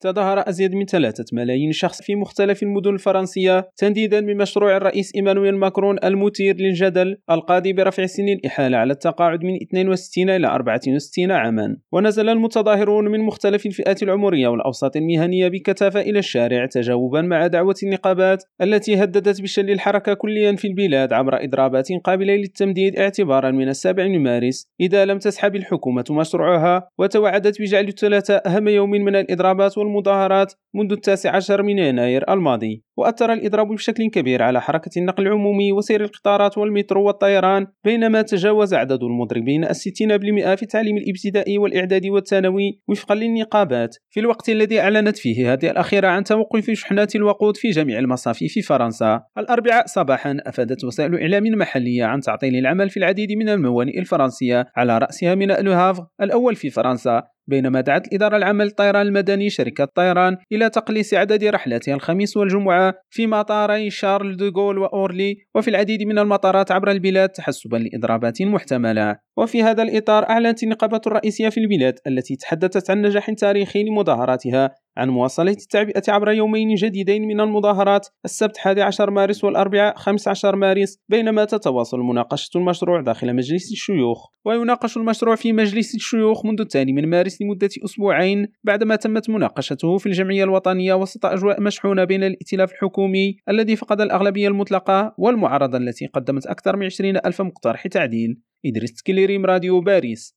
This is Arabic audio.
تظاهر أزيد من ثلاثة ملايين شخص في مختلف المدن الفرنسية تنديدا بمشروع الرئيس إيمانويل ماكرون المثير للجدل القاضي برفع سن الإحالة على التقاعد من 62 إلى 64 عاما. ونزل المتظاهرون من مختلف الفئات العمرية والأوساط المهنية بكثافة إلى الشارع تجاوبا مع دعوة النقابات التي هددت بشل الحركة كليا في البلاد عبر إضرابات قابلة للتمديد اعتبارا من السابع من مارس إذا لم تسحب الحكومة مشروعها وتوعدت بجعل الثلاثاء أهم يوم من الإضرابات والمظاهرات منذ التاسع عشر من يناير الماضي وأثر الإضراب بشكل كبير على حركة النقل العمومي وسير القطارات والمترو والطيران بينما تجاوز عدد المضربين الستين بالمئة في التعليم الإبتدائي والإعدادي والثانوي وفقا للنقابات. في الوقت الذي أعلنت فيه هذه الأخيرة عن توقف شحنات الوقود في جميع المصافي في فرنسا الأربعاء صباحا أفادت وسائل إعلام محلية عن تعطيل العمل في العديد من الموانئ الفرنسية على رأسها ميناء لوهافغ الأول في فرنسا. بينما دعت الإدارة العامة للطيران المدني شركة طيران إلى تقليص عدد رحلاتها الخميس والجمعة في مطاري شارل دوغول وأورلي وفي العديد من المطارات عبر البلاد تحسبا لإضرابات محتملة. وفي هذا الإطار أعلنت النقابة الرئيسية في البلاد التي تحدثت عن نجاح تاريخي لمظاهراتها عن مواصلة التعبئة عبر يومين جديدين من المظاهرات السبت 11 مارس والأربعاء 15 مارس بينما تتواصل مناقشة المشروع داخل مجلس الشيوخ. ويناقش المشروع في مجلس الشيوخ منذ الثاني من مارس لمدة أسبوعين بعدما تمت مناقشته في الجمعية الوطنية وسط أجواء مشحونة بين الائتلاف الحكومي الذي فقد الأغلبية المطلقة والمعارضة التي قدمت أكثر من 20 ألف مقترح تعديل. إدريس كليريم راديو باريس.